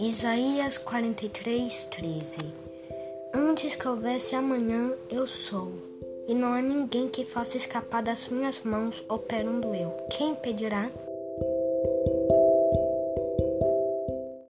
Isaías 43, 13 Antes que houvesse amanhã, eu sou, e não há ninguém que faça escapar das minhas mãos operando eu. Quem pedirá?